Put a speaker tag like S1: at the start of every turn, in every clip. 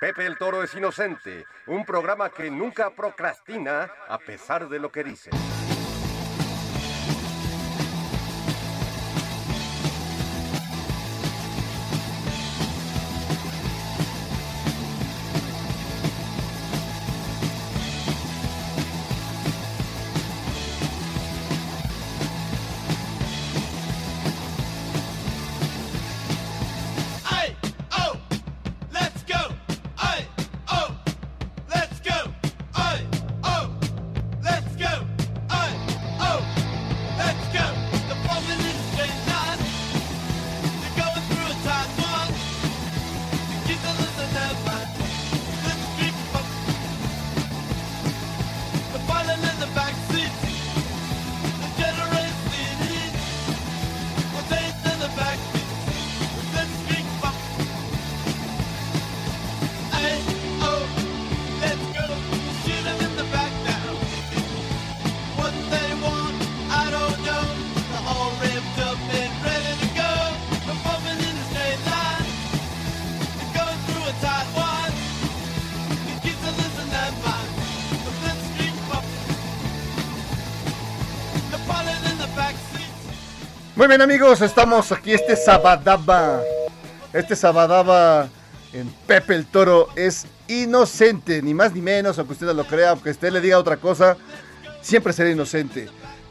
S1: Pepe el Toro es Inocente, un programa que nunca procrastina a pesar de lo que dice.
S2: Muy bien amigos, estamos aquí este sabadaba. Este sabadaba en Pepe el Toro es inocente, ni más ni menos, aunque usted lo crea, aunque usted le diga otra cosa, siempre será inocente.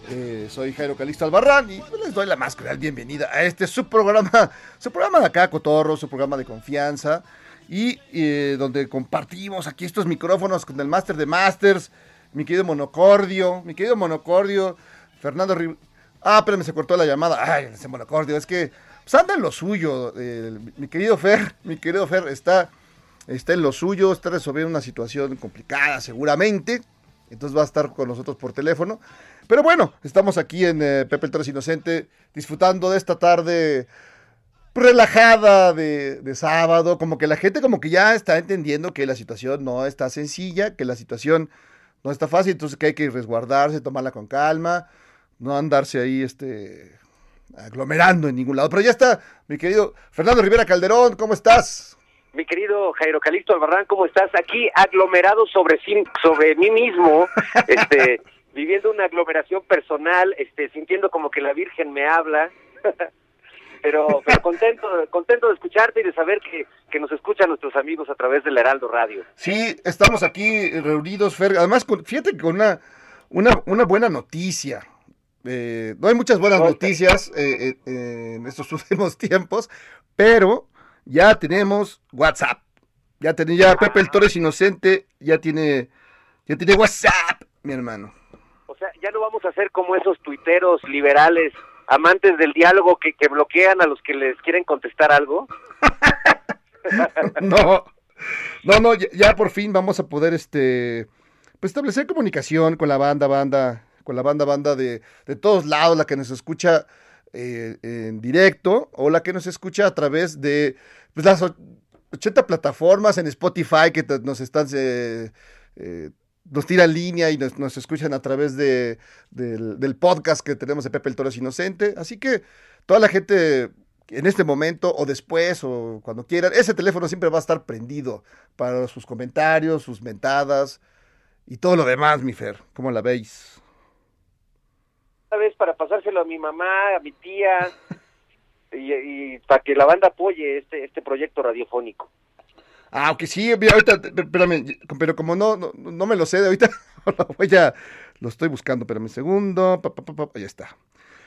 S2: Eh, soy Jairo Calixto Albarrán y les doy la más cordial bienvenida a este su programa, su programa de acá, Cotorro, su programa de confianza y eh, donde compartimos aquí estos micrófonos con el Master de Masters, mi querido Monocordio, mi querido Monocordio, Fernando Rib- Ah, espérame, se cortó la llamada. Ay, ese monocordio, es que pues anda en lo suyo. eh, mi querido Fer, mi querido Fer está, está en lo suyo, está resolviendo una situación complicada seguramente. Entonces va a estar con nosotros por teléfono. Pero bueno, estamos aquí en eh, Pepe el Torres Inocente, disfrutando de esta tarde relajada de, de sábado. Como que la gente como que ya está entendiendo que la situación no está sencilla, que la situación no está fácil, entonces que hay que resguardarse, tomarla con calma no andarse ahí este aglomerando en ningún lado. Pero ya está, mi querido Fernando Rivera Calderón, ¿cómo estás?
S3: Mi querido Jairo Calixto Albarrán, ¿cómo estás? Aquí aglomerado sobre sí, sobre mí mismo, este, viviendo una aglomeración personal, este, sintiendo como que la Virgen me habla. Pero, pero contento, contento de escucharte y de saber que, que nos escuchan nuestros amigos a través del Heraldo Radio.
S2: Sí, estamos aquí reunidos, Fer. Además, con- fíjate que con una, una, una buena noticia. Eh, no hay muchas buenas noticias eh, eh, en estos últimos tiempos, pero ya tenemos WhatsApp. Ya tiene, ya Pepe el Torres Inocente, ya tiene, ya tiene WhatsApp, mi hermano.
S3: O sea, ya no vamos a ser como esos tuiteros liberales, amantes del diálogo que, que bloquean a los que les quieren contestar algo.
S2: no, no, no, ya, ya por fin vamos a poder este pues establecer comunicación con la banda, banda, con la banda, banda de, de todos lados, la que nos escucha eh, en directo o la que nos escucha a través de pues, las och- 80 plataformas en Spotify que nos están eh, eh, nos tiran línea y nos, nos escuchan a través de, del, del podcast que tenemos de Pepe el Toro es Inocente. Así que toda la gente en este momento o después o cuando quieran, ese teléfono siempre va a estar prendido para sus comentarios, sus mentadas y todo lo demás, mi Fer. ¿Cómo la veis?
S3: Vez para pasárselo a mi mamá, a mi tía, y, para que la banda apoye este, este proyecto radiofónico.
S2: Ah, aunque sí, mira, ahorita, espérame, pero como no, no, no me lo sé de ahorita, lo voy a, lo estoy buscando, espérame un segundo, pa, pa, pa, ahí está.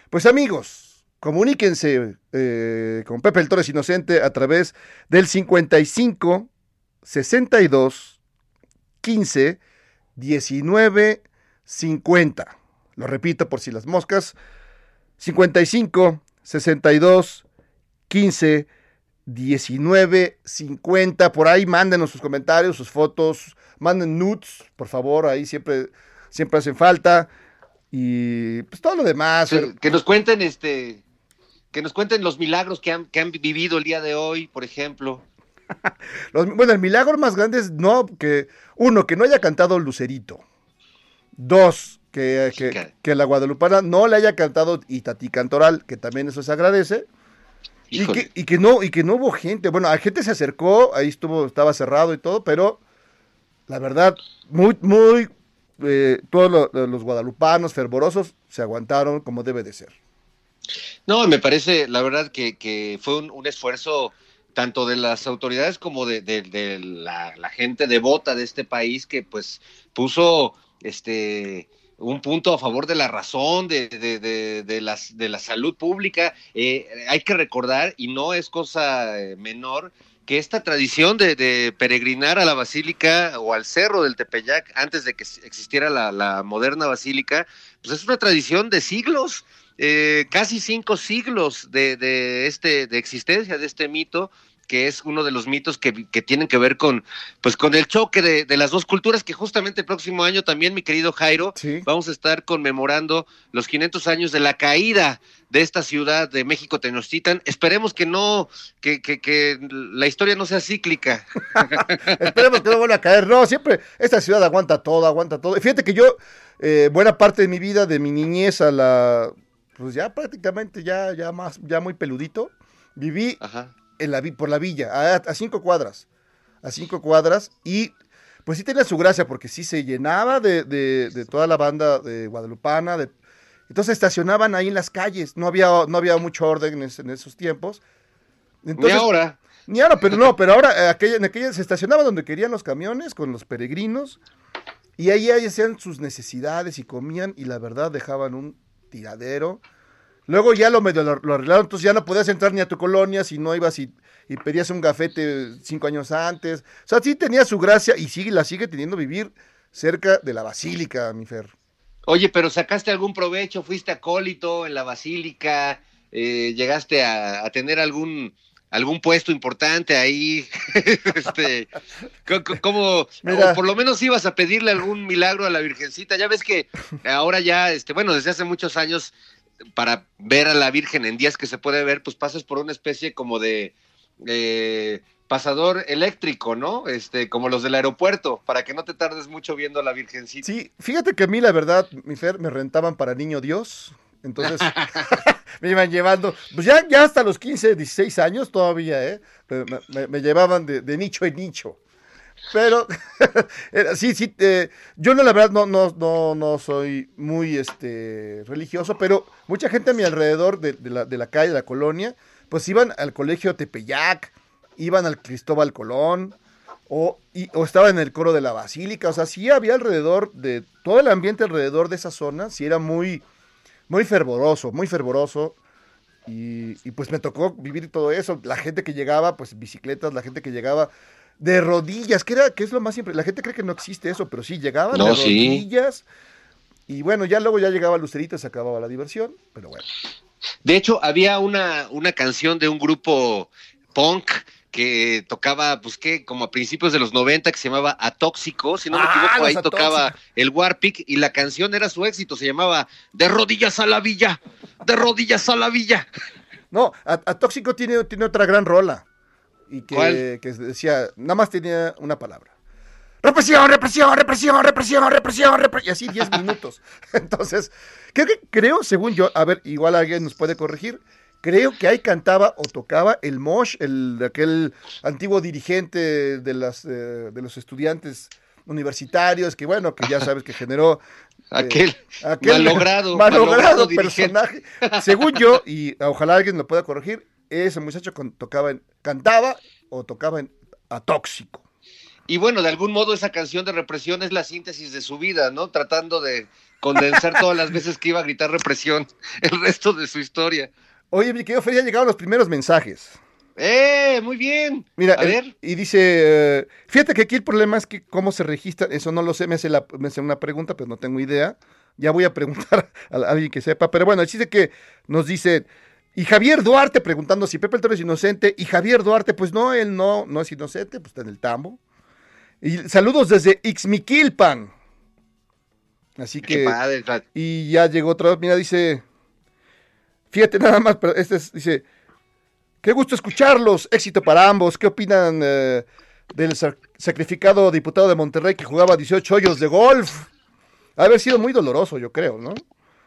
S2: Pues amigos, comuníquense eh, con Pepe el Torres Inocente a través del 55 62 15 19 50. Lo repito por si las moscas. 55 62 15 19 50. Por ahí mándenos sus comentarios, sus fotos, manden nudes, por favor, ahí siempre, siempre hacen falta. Y pues todo lo demás.
S4: Que, que nos cuenten este que nos cuenten los milagros que han, que han vivido el día de hoy, por ejemplo.
S2: Los- bueno, el milagro más grande es no que uno que no haya cantado Lucerito. Dos, que, que,
S4: Chica.
S2: que la guadalupana no le haya cantado Itatí Cantoral, que también eso se agradece. Y que, y que no, y que no hubo gente. Bueno, la gente se acercó, ahí estuvo, estaba cerrado y todo, pero la verdad, muy, muy, eh, todos lo- lo- los guadalupanos fervorosos se aguantaron como debe de ser.
S4: No, me parece, la verdad, que, que fue un, un esfuerzo tanto de las autoridades como de, de- de la, la gente devota de este país que pues puso este un punto a favor de la razón, de, de, de, de las, de la salud pública. Eh, hay que recordar, y no es cosa eh, menor, que esta tradición de, peregrinar a la basílica o al cerro del Tepeyac antes de que existiera la, la moderna basílica, pues es una tradición de siglos eh, casi cinco siglos de, de este de existencia de este mito que es uno de los mitos que, que tienen que ver con pues con el choque de, de las dos culturas que justamente el próximo año también mi querido Jairo
S2: Sí.
S4: vamos a estar conmemorando los 500 años de la caída de esta ciudad de México Tenochtitlan esperemos que no que, que, que la historia no sea cíclica
S2: Esperemos que no vuelva a caer. No, siempre esta ciudad aguanta todo, aguanta todo. Fíjate que yo, eh, buena parte de mi vida, de mi niñez a la, pues ya prácticamente ya, ya más, ya muy peludito, viví
S4: Ajá.
S2: En la, vi- por la villa, a, a cinco cuadras, a cinco cuadras y pues sí tenía su gracia porque sí se llenaba de, de- de toda la banda de guadalupana, de, entonces estacionaban ahí en las calles, no había, no había mucho orden en, es- en esos tiempos.
S4: Ni
S2: Entonces,
S4: ahora
S2: ni ahora, pero no, pero ahora eh, aquella, en aquella se estacionaba donde querían los camiones con los peregrinos y ahí hacían sus necesidades y comían y la verdad dejaban un tiradero. Luego ya lo medio lo, lo arreglaron, entonces ya no podías entrar ni a tu colonia si no ibas y, y pedías un gafete cinco años antes. O sea, sí tenía su gracia y sigue, la sigue teniendo vivir cerca de la basílica, mi Fer.
S4: Oye, pero sacaste algún provecho, fuiste acólito en la basílica, eh, llegaste a, a tener algún algún puesto importante ahí, este, co- co- ¿cómo,
S2: Mira.
S4: o por lo menos ibas a pedirle algún milagro a la Virgencita? Ya ves que ahora ya, este, bueno, desde hace muchos años, para ver a la Virgen en días que se puede ver, pues pasas por una especie como de eh, pasador eléctrico, ¿no? Este, como los del aeropuerto, para que no te tardes mucho viendo a la Virgencita.
S2: Sí, fíjate que a mí la verdad, mi Fer, me rentaban para niño Dios. Entonces me iban llevando, pues ya, ya hasta los 15, 16 años todavía, ¿eh? Me, me- me llevaban de, de nicho en nicho. Pero, sí, sí, eh, yo no, la verdad, no, no, no, no soy muy este, religioso, pero mucha gente a mi alrededor de, de la, de la calle, de la colonia, pues iban al colegio Tepeyac, iban al Cristóbal Colón, o, y- o estaba en el coro de la basílica, o sea, sí había alrededor de, todo el ambiente alrededor de esa zona, sí era muy, muy fervoroso, muy fervoroso, y, y pues me tocó vivir todo eso, la gente que llegaba, pues bicicletas, la gente que llegaba de rodillas, que era, que es lo más siempre, la gente cree que no existe eso, pero sí, llegaban
S4: No,
S2: de
S4: sí.
S2: rodillas, y bueno, ya luego ya llegaba Lucerito y se acababa la diversión, pero bueno.
S4: De hecho, había una, una canción de un grupo punk que tocaba, pues qué, como a principios de los 90, que se llamaba Atóxico, si no me
S2: Ah,
S4: equivoco, ahí tocaba el Warpic y la canción era su éxito, se llamaba De rodillas a la villa, de rodillas a la villa.
S2: No, a, a Tóxico tiene, tiene otra gran rola. Y que, que decía, nada más tenía una palabra. Represión, represión, represión, represión, represión, represión. Y así 10 minutos. Entonces, creo que, creo, según yo, a ver, igual alguien nos puede corregir. Creo que ahí cantaba o tocaba el Mosh, el aquel antiguo dirigente de las eh, de los estudiantes universitarios, que bueno, que ya sabes que generó
S5: Aquel,
S2: eh,
S5: malogrado,
S2: malogrado
S5: malogrado dirigente.
S2: personaje. Según yo, y ojalá alguien lo pueda corregir, ese muchacho con- tocaba en- cantaba o tocaba en, a tóxico.
S5: Y bueno, de algún modo esa canción de represión es la síntesis de su vida, ¿no? Tratando de condensar todas las veces que iba a gritar represión el resto de su historia.
S2: Oye, mi querido Fer, ya llegaron los primeros mensajes.
S5: ¡Eh! Muy bien.
S2: Mira,
S5: a
S2: el-
S5: ver.
S2: y dice, eh, fíjate que aquí el problema es que cómo se registra, eso no lo sé, me hace, la- me hace una pregunta, pero no tengo idea. Ya voy a preguntar a, a alguien que sepa, pero bueno, el chiste que nos dice, y Javier Duarte preguntando si Pepe el Toro es inocente, y Javier Duarte, pues no, él no, no es inocente, pues está en el tambo. Y saludos desde Ixmiquilpan. Así
S5: Qué
S2: que...
S5: padre. la-
S2: Y ya llegó otra vez, mira, dice, fíjate nada más, pero este es- dice, qué gusto escucharlos, éxito para ambos, ¿qué opinan eh, del sac- sacrificado diputado de Monterrey que jugaba 18 hoyos de golf? Ha haber sido muy doloroso, yo creo, ¿no?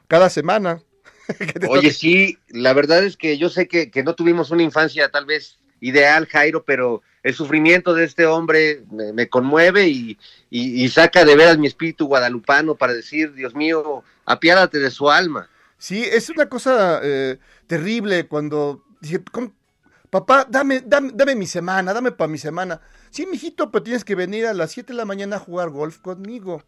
S2: Cada semana.
S5: Oye, sí, la verdad es que yo sé que, que no tuvimos una infancia tal vez ideal, Jairo, pero el sufrimiento de este hombre me, me conmueve y, y- y saca de veras mi espíritu guadalupano para decir, Dios mío, apiádate de su alma.
S2: Sí, es una cosa eh, terrible cuando dije, "¿Cómo? papá, dame, dame, dame mi semana, dame para mi semana. Sí, mijito, pero tienes que venir a las 7 de la mañana a jugar golf conmigo.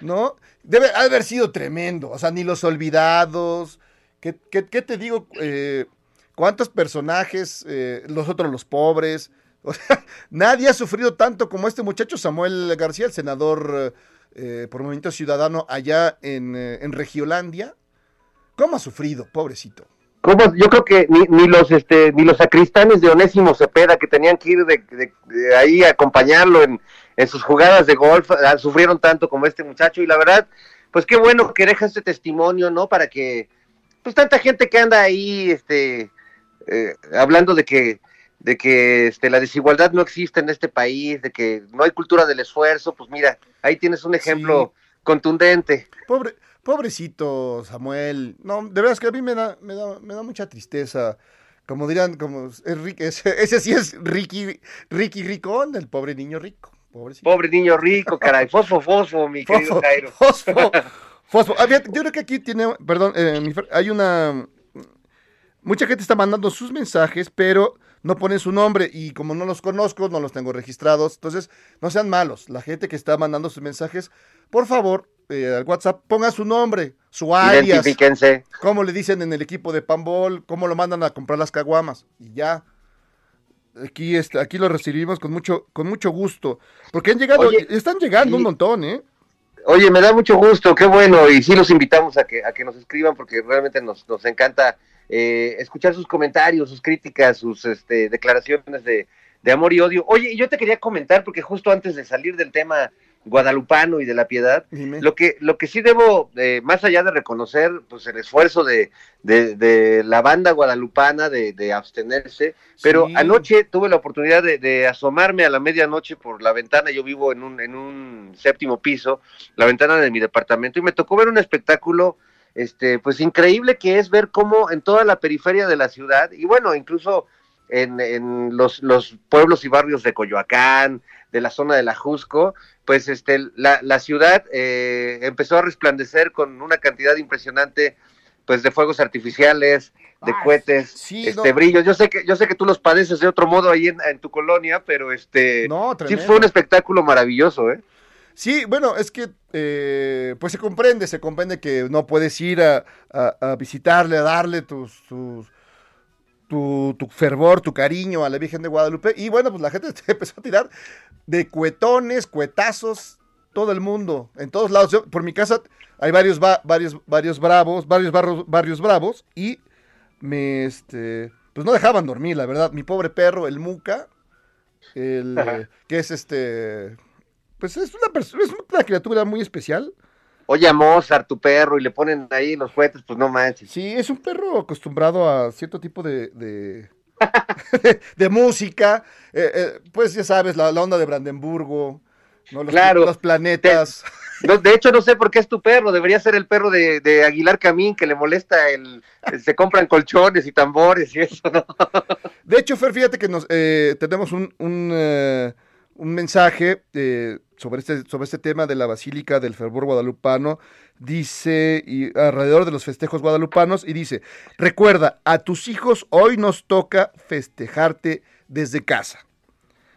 S2: ¿No? Debe haber sido tremendo. O sea, ni los olvidados. ¿Qué, qué- te digo? Eh, ¿Cuántos personajes? eh, los otros, los pobres. O sea, nadie ha sufrido tanto como este muchacho Samuel García, el senador eh, por Movimiento Ciudadano allá en, eh, en Regiolandia. ¿Cómo ha sufrido, pobrecito?
S4: ¿Cómo? Yo creo que ni, ni los este ni los sacristanes de Onésimo Cepeda que tenían que ir de, de- de ahí a acompañarlo en, en sus jugadas de golf ah, sufrieron tanto como este muchacho y la verdad pues qué bueno que deja este testimonio no para que pues tanta gente que anda ahí este eh, hablando de que de que este la desigualdad no existe en este país de que no hay cultura del esfuerzo pues mira ahí tienes un ejemplo contundente
S2: Pobre, pobrecito Samuel. No, de veras que a mí me da, me da, me da mucha tristeza. Como dirán, como es ese, ese sí es Ricky, Ricky Ricón, el pobre niño rico. Pobrecito.
S4: pobre niño rico caray fosfo fosfo mi querido Jairo
S2: fosfo, fosfo. Ah, fíjate, yo creo que aquí tiene, perdón, eh, hay una, mucha gente está mandando sus mensajes, pero no ponen su nombre y como no los conozco, no los tengo registrados, entonces no sean malos. La gente que está mandando sus mensajes, por favor, eh, al WhatsApp, ponga su nombre, su alias,
S4: Identifíquense.
S2: cómo le dicen en el equipo de Pambol, cómo lo mandan a comprar las caguamas y ya. Aquí, este, aquí lo recibimos con mucho, con mucho gusto. Porque han llegado,
S4: Oye,
S2: están llegando
S4: y-
S2: un montón, ¿eh?
S4: Oye, me da mucho gusto, qué bueno, y sí los invitamos a que, a que nos escriban porque realmente nos, nos encanta eh, escuchar sus comentarios, sus críticas, sus este, declaraciones de, de amor y odio. Oye, y yo te quería comentar, porque justo antes de salir del tema guadalupano y de la piedad,
S2: Dime.
S4: lo que, lo que sí debo, eh, más allá de reconocer pues el esfuerzo de, de, de la banda guadalupana de, de abstenerse, pero
S2: Sí.
S4: anoche tuve la oportunidad de, de asomarme a la medianoche por la ventana, yo vivo en un, en un séptimo piso, la ventana de mi departamento, y me tocó ver un espectáculo este, pues increíble que es ver cómo en toda la periferia de la ciudad, y bueno, incluso en, en los, los pueblos y barrios de Coyoacán, de la zona de la Jusco, pues este, la, la ciudad eh, empezó a resplandecer con una cantidad impresionante pues de fuegos artificiales, de
S2: Ah,
S4: cohetes,
S2: sí,
S4: este
S2: no.
S4: brillos. Yo sé que yo sé que tú los padeces de otro modo ahí en, en tu colonia, pero este
S2: No,
S4: sí fue un espectáculo maravilloso, ¿eh?
S2: Sí, bueno, es que eh, pues se comprende, se comprende que no puedes ir a, a- a visitarle, a darle tus, tus- tu, tu fervor, tu cariño a la Virgen de Guadalupe. Y bueno, pues la gente te empezó a tirar de cuetones, cuetazos, todo el mundo, en todos lados. Yo, por mi casa hay varios, ba- varios, varios bravos, varios barrios, barrios bravos y me, este, pues no dejaban dormir, la verdad. Mi pobre perro, el Muca, el, que es este, pues es una persona, es una criatura muy especial.
S4: Oye a Mozart, tu perro, y le ponen ahí los cohetes, pues no manches.
S2: Sí, es un perro acostumbrado a cierto tipo de, de, de música. Eh, eh, pues ya sabes, la, la onda de Brandenburgo, ¿no? los,
S4: Claro.
S2: los planetas.
S4: No, de hecho, no sé por qué es tu perro, debería ser el perro de, de Aguilar Camín, que le molesta el... Se compran colchones y tambores y eso, ¿no?
S2: De hecho, Fer, fíjate que nos eh, tenemos un, un, eh, un mensaje eh, sobre, este, sobre este tema de la Basílica del Fervor Guadalupano. Dice, y alrededor de los festejos guadalupanos, y dice, recuerda, a tus hijos hoy nos toca festejarte desde casa.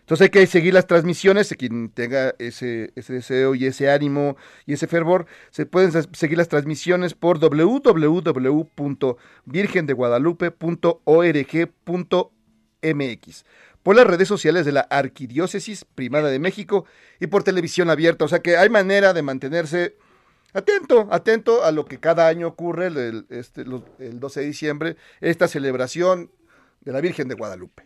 S2: Entonces hay que seguir las transmisiones, quien tenga ese, ese deseo y ese ánimo y ese fervor, se pueden seguir las transmisiones por www.virgendeguadalupe.org.mx, por las redes sociales de la Arquidiócesis Primada de México y por televisión abierta. O sea que hay manera de mantenerse atento, atento a lo que cada año ocurre el, el- este, los- el 12 de diciembre, esta celebración de la Virgen de Guadalupe.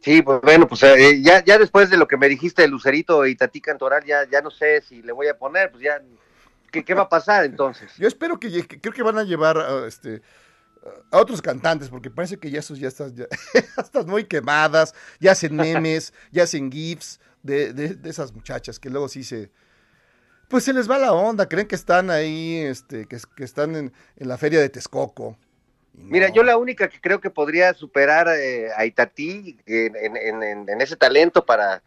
S4: Sí, pues bueno, pues eh, ya, ya después de lo que me dijiste de Lucerito y Tati Cantoral, ya, ya no sé si le voy a poner, pues ya, ¿qué, qué va a pasar entonces?
S2: Yo espero que, creo que van a llevar a, este, a otros cantantes, porque parece que ya esos ya están, ya, están muy quemadas, ya hacen memes, ya hacen gifs de, de- de esas muchachas que luego sí se... Pues se les va la onda, creen que están ahí, este, que, que están en, en la feria de Texcoco.
S4: Mira, yo la única que creo que podría superar eh, a Itatí en, en- ese talento para,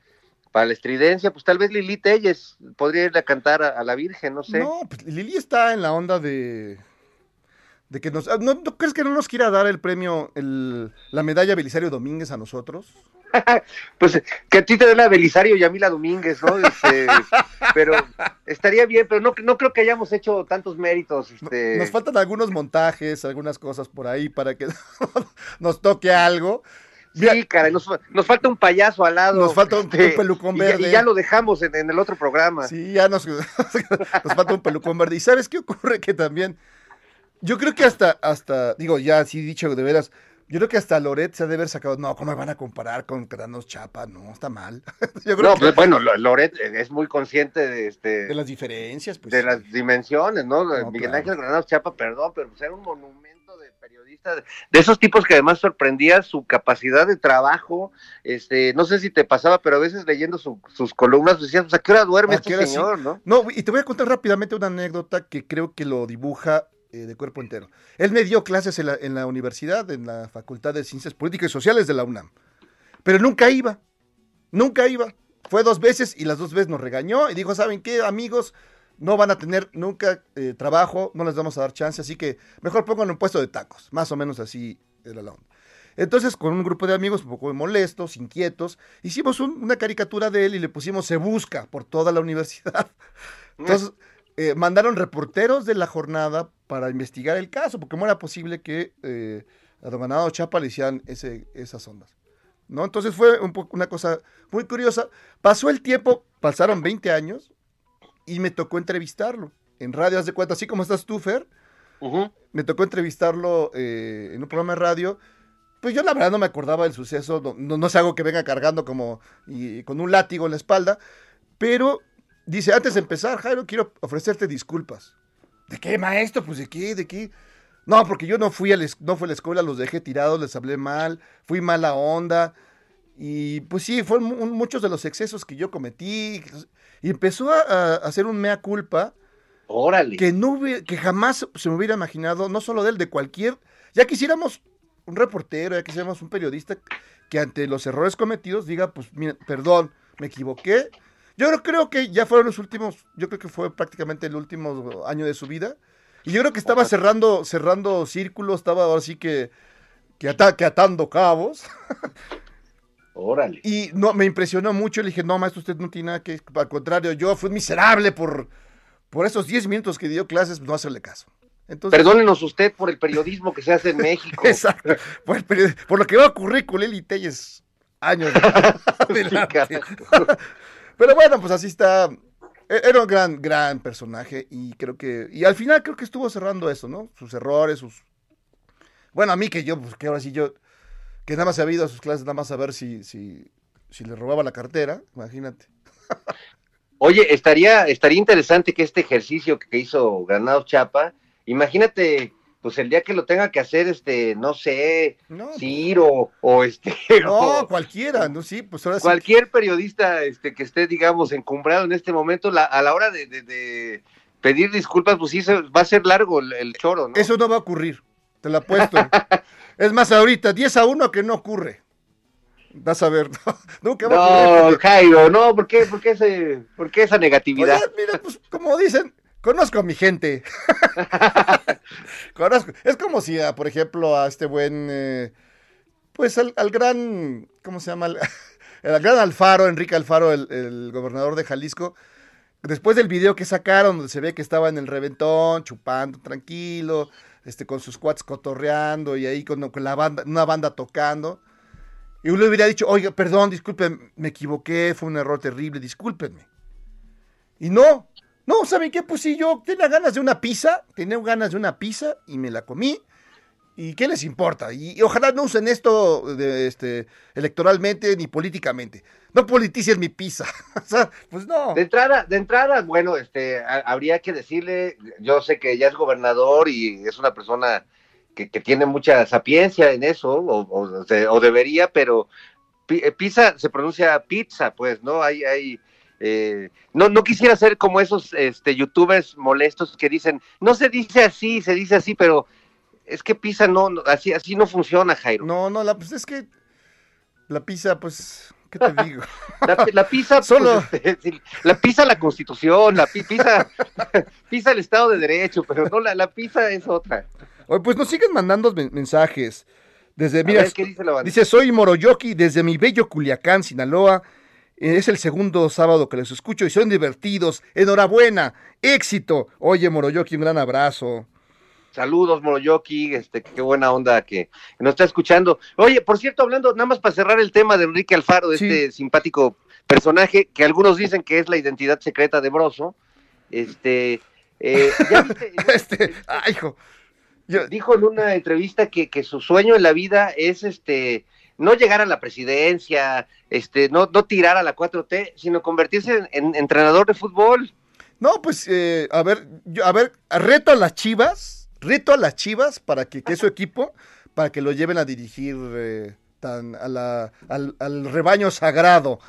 S4: para la estridencia, pues tal vez Lili Telles podría ir a cantar a, a la Virgen, no sé.
S2: No, pues Lili está en la onda de... De que nos... ah, ¿No, no crees que no nos quiera dar el premio, el, la medalla Belisario Domínguez a nosotros?
S4: Pues que a ti te dé la Belisario y a mí la Domínguez, ¿no? Este, pero estaría bien, pero no, no creo que hayamos hecho tantos méritos. Este,
S2: Nos faltan algunos montajes, algunas cosas por ahí para que nos toque algo. Mira,
S4: Sí, caray, nos, nos falta un payaso al lado.
S2: Nos falta un-
S4: este,
S2: un pelucón
S4: y ya-
S2: verde.
S4: Y ya, lo dejamos en, en el otro programa.
S2: Sí, ya nos, nos falta un pelucón verde. ¿Y sabes qué ocurre? Que también, yo creo que hasta, hasta, digo, ya así dicho de veras, yo creo que hasta Loret se ha de haber sacado, no, ¿cómo me van a comparar con Cranos Chapa? No, está mal. yo creo
S4: No,
S2: que
S4: pues bueno, Lo- Loret es muy consciente de este
S2: de las diferencias, pues.
S4: de
S2: sí.
S4: las dimensiones, ¿no?
S2: No,
S4: Miguel
S2: claro.
S4: Ángel Granados Chapa, perdón, pero pues era un monumento de periodista, de, de esos tipos que además sorprendía su capacidad de trabajo, este, no sé si te pasaba, pero a veces leyendo su- sus columnas decías, pues a qué hora duerme
S2: ¿A
S4: este
S2: qué hora sí?
S4: señor, ¿no?
S2: No, y te voy a contar rápidamente una anécdota que creo que lo dibuja eh, de cuerpo entero. Él me dio clases en la, en la universidad, en la Facultad de Ciencias Políticas y Sociales de la UNAM. Pero nunca iba, nunca iba. Fue dos veces y las dos veces nos regañó y dijo, ¿saben qué, amigos? No van a tener nunca eh, trabajo, no les vamos a dar chance, así que mejor pongan un puesto de tacos. Más o menos así era la onda. Entonces, con un grupo de amigos un poco molestos, inquietos, hicimos un- una caricatura de él y le pusimos Se Busca por toda la universidad. Entonces, eh, mandaron reporteros de la jornada para investigar el caso, porque cómo era posible que eh, a don Ganado Chapa le hicieran ese, esas ondas. ¿no? Entonces fue un una cosa muy curiosa. Pasó el tiempo, pasaron 20 años y me tocó entrevistarlo en radio, haz de cuenta, así como estás tú, Fer, me tocó entrevistarlo eh, en un programa de radio. Pues yo la verdad no me acordaba del suceso, no, no, no es algo que venga cargando como y, con un látigo en la espalda, pero dice, antes de empezar, Jairo, quiero ofrecerte disculpas. ¿De qué, maestro? Pues de qué, de qué. No, porque yo no fui a la, no fui a la escuela, los dejé tirados, les hablé mal, fui mala onda. Y pues sí, fueron mu- muchos de los excesos que yo cometí. Y empezó a, a hacer un mea culpa
S4: Órale.
S2: que no hubiera- que jamás se me hubiera imaginado, no solo de él, de cualquier, ya quisiéramos un reportero, ya quisiéramos un periodista que ante los errores cometidos diga, pues mira, perdón, me equivoqué. Yo creo que ya fueron los últimos, yo creo que fue prácticamente el último año de su vida. Y yo creo que estaba cerrando, cerrando círculos, estaba ahora sí que, que, ata- que atando cabos.
S4: Órale.
S2: Y no, me impresionó mucho. Le dije, no, maestro, usted no tiene nada que. Al contrario, yo fui miserable por, por esos 10 minutos que dio clases, no hacerle caso. Entonces,
S4: Perdónenos usted por el periodismo que se hace en México.
S2: Exacto. Por, el peri- por lo que va a ocurrir con Lili Telles años
S4: carajo.
S2: Pero bueno, pues así está. E- Era un gran, gran personaje y creo que. Y al final creo que estuvo cerrando eso, ¿no? Sus errores, sus. Bueno, a mí que yo, pues que ahora sí yo. Que nada más había ido a sus clases, nada más a ver si, si, si le robaba la cartera, imagínate.
S4: Oye, estaría, estaría interesante que este ejercicio que hizo Granados Chapa, imagínate, pues el día que lo tenga que hacer, este, no sé,
S2: No,
S4: Ciro o este,
S2: no
S4: o
S2: cualquiera, ¿no? Sí, pues ahora sí.
S4: cualquier periodista este, que esté, digamos, encumbrado en este momento, la- a la hora de, de- de pedir disculpas, pues sí, se- va a ser largo el, el choro, ¿no?
S2: Eso no va a ocurrir, te lo apuesto. es más, ahorita, 10 a 1 que no ocurre. Vas a ver, no, nunca va a ocurrir.
S4: No, Jairo, no, ¿por qué, por qué, ese, por qué esa negatividad?
S2: Oye, mira, pues como dicen, conozco a mi gente. conozco. Es como si, a, por ejemplo, a este buen, eh, pues al, al gran, ¿cómo se llama? El, el gran Alfaro, Enrique Alfaro, el, gobernador de Jalisco, después del video que sacaron, donde se ve que estaba en el reventón, chupando tranquilo, este, con sus cuates cotorreando y ahí con, con la banda, una banda tocando. Y uno le hubiera dicho, oiga, perdón, disculpen, me equivoqué, fue un error terrible, discúlpenme. Y no, no, ¿saben qué? Pues sí, yo tenía ganas de una pizza, tenía ganas de una pizza y me la comí. ¿Y qué les importa? Y, ojalá no usen esto de, este, electoralmente ni políticamente. No politicen mi pizza. o sea, pues no.
S4: De entrada, de entrada, bueno, este, ha- habría que decirle, yo sé que ya es gobernador y es una persona que, tiene mucha sapiencia en eso, o, o, de- o debería, pero eh, pizza se pronuncia pizza, pues, ¿no? Hay, hay, eh, no, no quisiera ser como esos este, youtubers molestos que dicen, no se dice así, se dice así, pero es que pizza no, no, así, así no funciona, Jairo.
S2: No, no, la, pues es que la pizza, pues, ¿qué te digo?
S4: La, la pizza, pues,
S2: Solo-
S4: este, la pizza la constitución, la pi- pizza, pizza el Estado de Derecho, pero no, la, la pizza es otra.
S2: Oye, pues nos siguen mandando men- mensajes. Desde, mira,
S4: dice,
S2: soy Moroyoki desde mi bello Culiacán, Sinaloa. Es el segundo sábado que les escucho y son divertidos. Enhorabuena, éxito. Oye, Moroyoki, un gran abrazo.
S4: Saludos, Moroyoki, este, qué buena onda que nos está escuchando. Oye, por cierto, hablando, nada más para cerrar el tema de Enrique Alfaro, de
S2: Sí.
S4: este simpático personaje, que algunos dicen que es la identidad secreta de Broso. Este, eh, ¿ya viste?
S2: Este, ay, hijo. Yo-
S4: dijo en una entrevista que, que su sueño en la vida es este no llegar a la presidencia, este, no, no tirar a la 4T, sino convertirse en, en entrenador de fútbol.
S2: No, pues, eh, a ver, yo, a ver, reto a las chivas, reto a las chivas para que, que es su equipo, para que lo lleven a dirigir eh, tan, a la, al, al rebaño sagrado.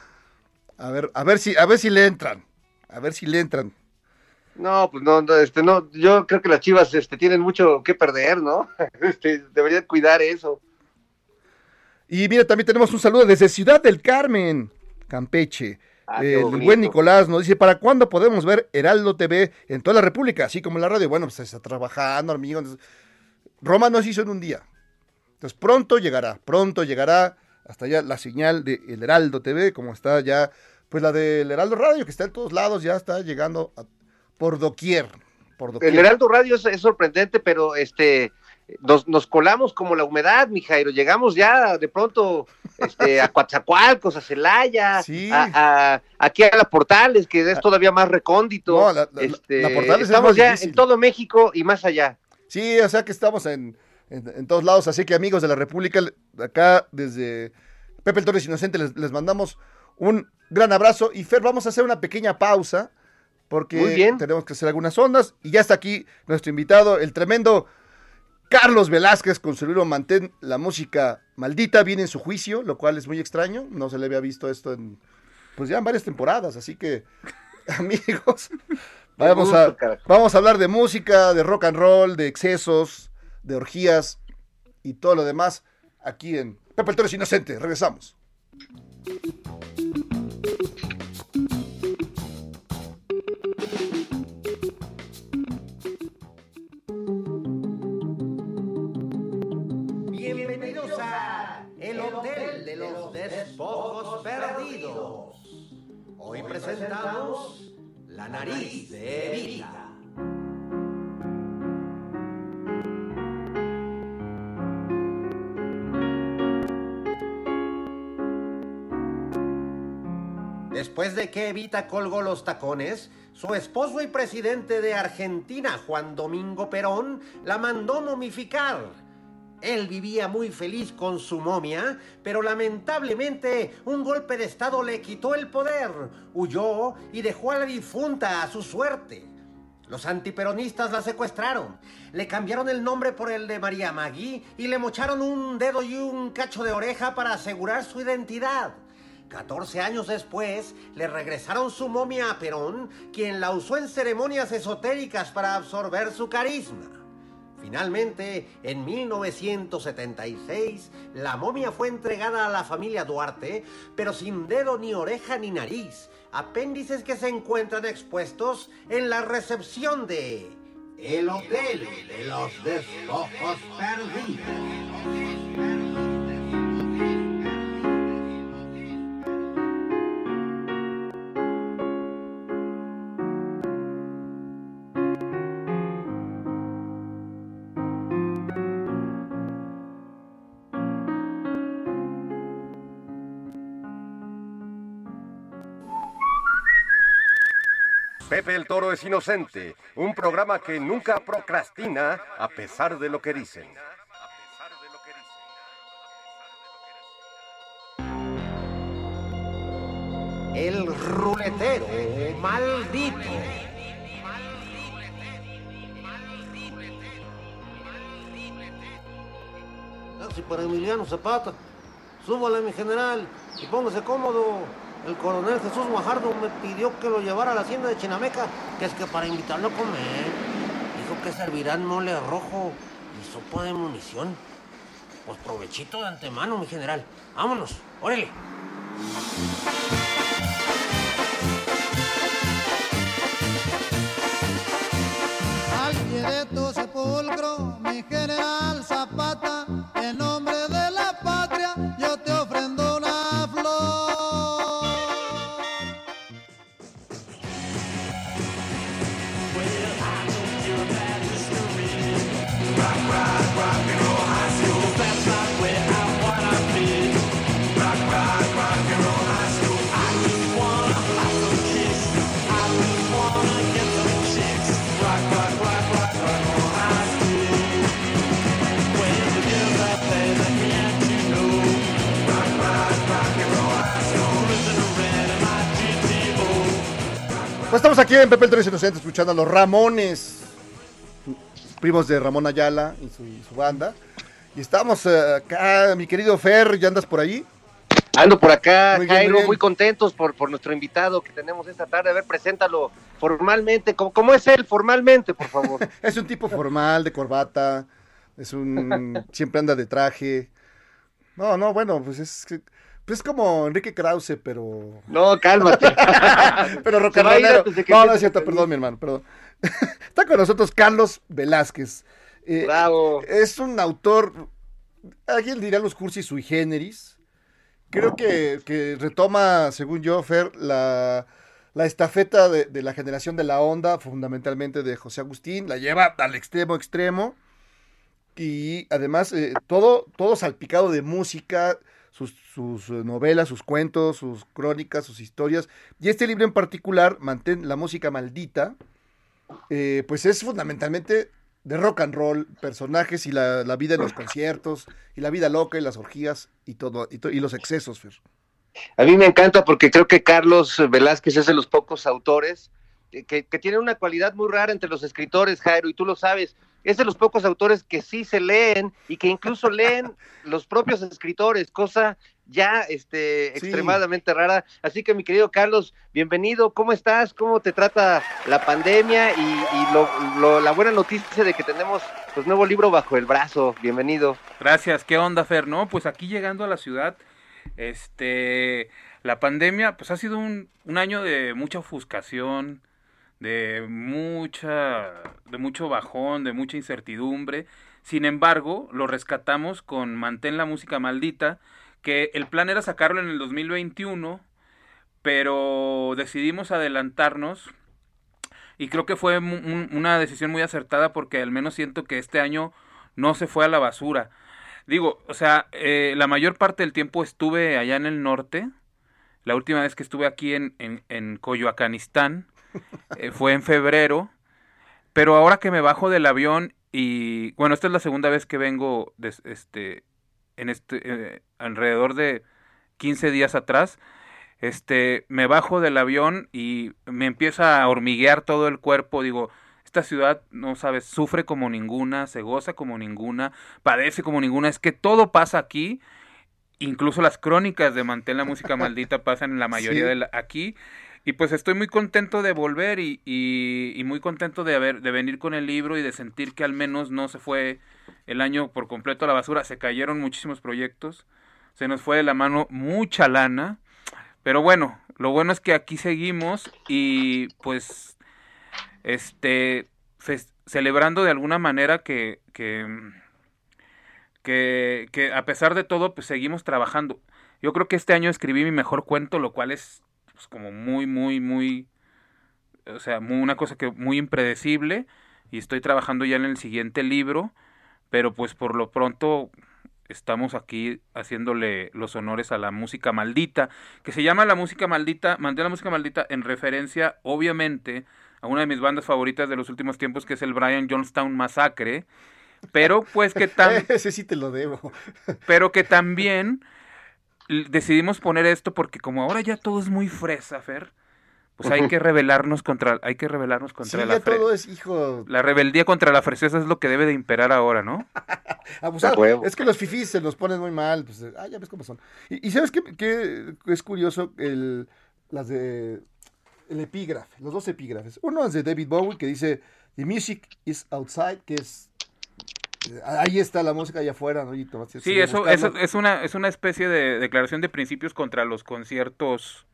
S2: A ver, a ver si, a ver si le entran. A ver si le entran.
S4: No, pues no, no, este, no, yo creo que las Chivas, este, tienen mucho que perder, ¿no? Este, deberían cuidar eso.
S2: Y mira, también tenemos un saludo desde Ciudad del Carmen, Campeche.
S4: Ah,
S2: el buen Nicolás nos dice, ¿para cuándo podemos ver Heraldo TV en toda la República? Así como en la radio. Bueno, pues está trabajando, amigos. Roma no se hizo en un día. Entonces pronto llegará, pronto llegará hasta allá la señal de El Heraldo TV, como está ya, pues la del Heraldo Radio, que está en todos lados, ya está llegando a- por doquier. Por doquier.
S4: El Heraldo Radio es, es sorprendente, pero este nos, nos colamos como la humedad, mi Jairo. Llegamos ya de pronto este, a Coatzacoalcos, a Celaya,
S2: Sí.
S4: a, a- aquí a la Portales, que es todavía más recóndito.
S2: No, la- la-
S4: Este,
S2: la Portales es
S4: estamos ya
S2: difícil.
S4: en todo México y más allá.
S2: Sí, o sea que estamos en, en- en todos lados, así que amigos de la República, acá desde Pepe el Torres Inocente les, les mandamos un gran abrazo y Fer, vamos a hacer una pequeña pausa porque tenemos que hacer algunas ondas y ya está aquí nuestro invitado, el tremendo Carlos Velázquez con su libro Mantén la música maldita, viene en su juicio, lo cual es muy extraño, no se le había visto esto en, pues ya en varias temporadas, así que amigos, vamos a, vamos a hablar de música, de rock and roll, de excesos, de orgías y todo lo demás aquí en Pepe el Inocente, regresamos.
S6: Presentamos La Nariz de Evita. Después de que Evita colgó los tacones, su esposo y presidente de Argentina, Juan Domingo Perón, la mandó momificar. Él vivía muy feliz con su momia, pero lamentablemente un golpe de estado le quitó el poder, huyó y dejó a la difunta a su suerte. Los antiperonistas la secuestraron, le cambiaron el nombre por el de María Magui y le mocharon un dedo y un cacho de oreja para asegurar su identidad. 14 años después, le regresaron su momia a Perón, quien la usó en ceremonias esotéricas para absorber su carisma. Finalmente, en 1976, la momia fue entregada a la familia Duarte, pero sin dedo ni oreja ni nariz, apéndices que se encuentran expuestos en la recepción de El Hotel de los Despojos Perdidos.
S1: Pepe el Toro es Inocente, un programa que nunca procrastina a pesar de lo que dicen.
S6: El ruletero maldito. Taxi para Emiliano Zapata. Súbale, mi general, y póngase cómodo. El coronel Jesús Guajardo me pidió que lo llevara a la hacienda de Chinameca, que es que para invitarlo a comer. Dijo que servirán mole rojo y sopa de munición. Pues provechito de antemano, mi general. Vámonos, órale.
S7: De tu sepulcro, mi general Zapata,
S2: Pues estamos aquí en Pepe el Toro es Inocente escuchando a los Ramones, primos de Ramón Ayala y su, y su banda. Y estamos eh, acá, mi querido Fer, ¿ya andas por ahí?
S3: Ando por acá,
S2: Muy bien,
S3: Jairo,
S2: muy
S3: muy, contentos por, por nuestro invitado que tenemos esta tarde. A ver, preséntalo formalmente. ¿Cómo, cómo es él formalmente, por favor?
S2: Es un tipo formal, de corbata, es un... siempre anda de traje. No, no, bueno, pues es... Pues es como Enrique Krause, pero...
S3: No, cálmate.
S2: Pero
S3: que
S2: No, no es cierto, perdón, mi hermano, perdón. Está con nosotros Carlos Velázquez. Eh,
S3: Bravo.
S2: Es un autor, alguien diría los cursis sui generis. Creo que, que retoma, según yo, Fer, la, la estafeta de, de la generación de la onda, fundamentalmente de José Agustín, la lleva al extremo extremo. Y además, eh, todo, todo salpicado de música, sus, eh, novelas, sus cuentos, sus crónicas, sus historias. Y este libro en particular, Mantén la música maldita, eh, pues es fundamentalmente de rock and roll, personajes y la, la vida en los conciertos, y la vida loca y las orgías y todo, y, y los excesos.
S3: A mí me encanta porque creo que Carlos Velázquez es de los pocos autores que, que, que tiene una cualidad muy rara entre los escritores, Jairo, y tú lo sabes. Es de los pocos autores que sí se leen y que incluso leen los propios escritores, cosa ya este,
S2: Sí.
S3: extremadamente rara. Así que mi querido Carlos, bienvenido. ¿Cómo estás? ¿Cómo te trata la pandemia y, y lo- lo- la buena noticia de que tenemos pues nuevo libro bajo el brazo? Bienvenido.
S8: Gracias, ¿qué onda, Fer? No, pues aquí llegando a la ciudad, este, la pandemia, pues ha sido un, un año de mucha ofuscación, de mucha, de mucho bajón, de mucha incertidumbre. Sin embargo, lo rescatamos con Mantén la música maldita, que el plan era sacarlo en el 2021, pero decidimos adelantarnos y creo que fue una decisión muy acertada porque al menos siento que este año no se fue a la basura. Digo, o sea, eh, la mayor parte del tiempo estuve allá en el norte. La última vez que estuve aquí en, en, en Coyoacanistán eh, fue en febrero. Pero ahora que me bajo del avión y, bueno, esta es la segunda vez que vengo este, en este, eh, alrededor de 15 días atrás. Este, me bajo del avión y me empieza a hormiguear todo el cuerpo. Digo, esta ciudad, no sabes, sufre como ninguna, se goza como ninguna, padece como ninguna. Es que todo pasa aquí. Incluso las crónicas de Mantén la música maldita pasan en la mayoría
S2: Sí.
S8: de la- aquí. Y pues estoy muy contento de volver y, y- muy contento de haber de venir con el libro y de sentir que al menos no se fue el año por completo a la basura. Se cayeron muchísimos proyectos, se nos fue de la mano mucha lana, pero bueno, lo bueno es que aquí seguimos y pues este celebrando de alguna manera que, que que, que a pesar de todo, pues seguimos trabajando. Yo creo que este año escribí mi mejor cuento, lo cual es pues, como muy, muy, muy, o sea, muy- una cosa que muy impredecible. Y estoy trabajando ya en el siguiente libro, pero pues por lo pronto estamos aquí haciéndole los honores a la música maldita, que se llama la música maldita, mandé la música maldita en referencia, obviamente, a una de mis bandas favoritas de los últimos tiempos, que es el Brian Johnstown Massacre, pero pues que tan,
S2: Ese sí te lo debo.
S8: pero que también decidimos poner esto porque como ahora ya todo es muy fresa, Fer, pues hay que rebelarnos contra, hay que rebelarnos
S2: Sí,
S8: contra
S2: ya
S8: la fre-
S2: todo es hijo
S8: la rebeldía contra la freseza es lo que debe de imperar ahora, ¿no?
S2: abusado. Es que los fifís se los ponen muy mal. Pues, ah, ya ves cómo son. Y, y ¿sabes qué, qué es curioso? El, las de el epígrafe, los dos epígrafes. Uno es de David Bowie que dice The music is outside, que es eh, ahí está la música allá afuera, ¿no? Y
S8: Sí,
S2: sigue
S8: eso, eso es una es una especie de declaración de principios contra los conciertos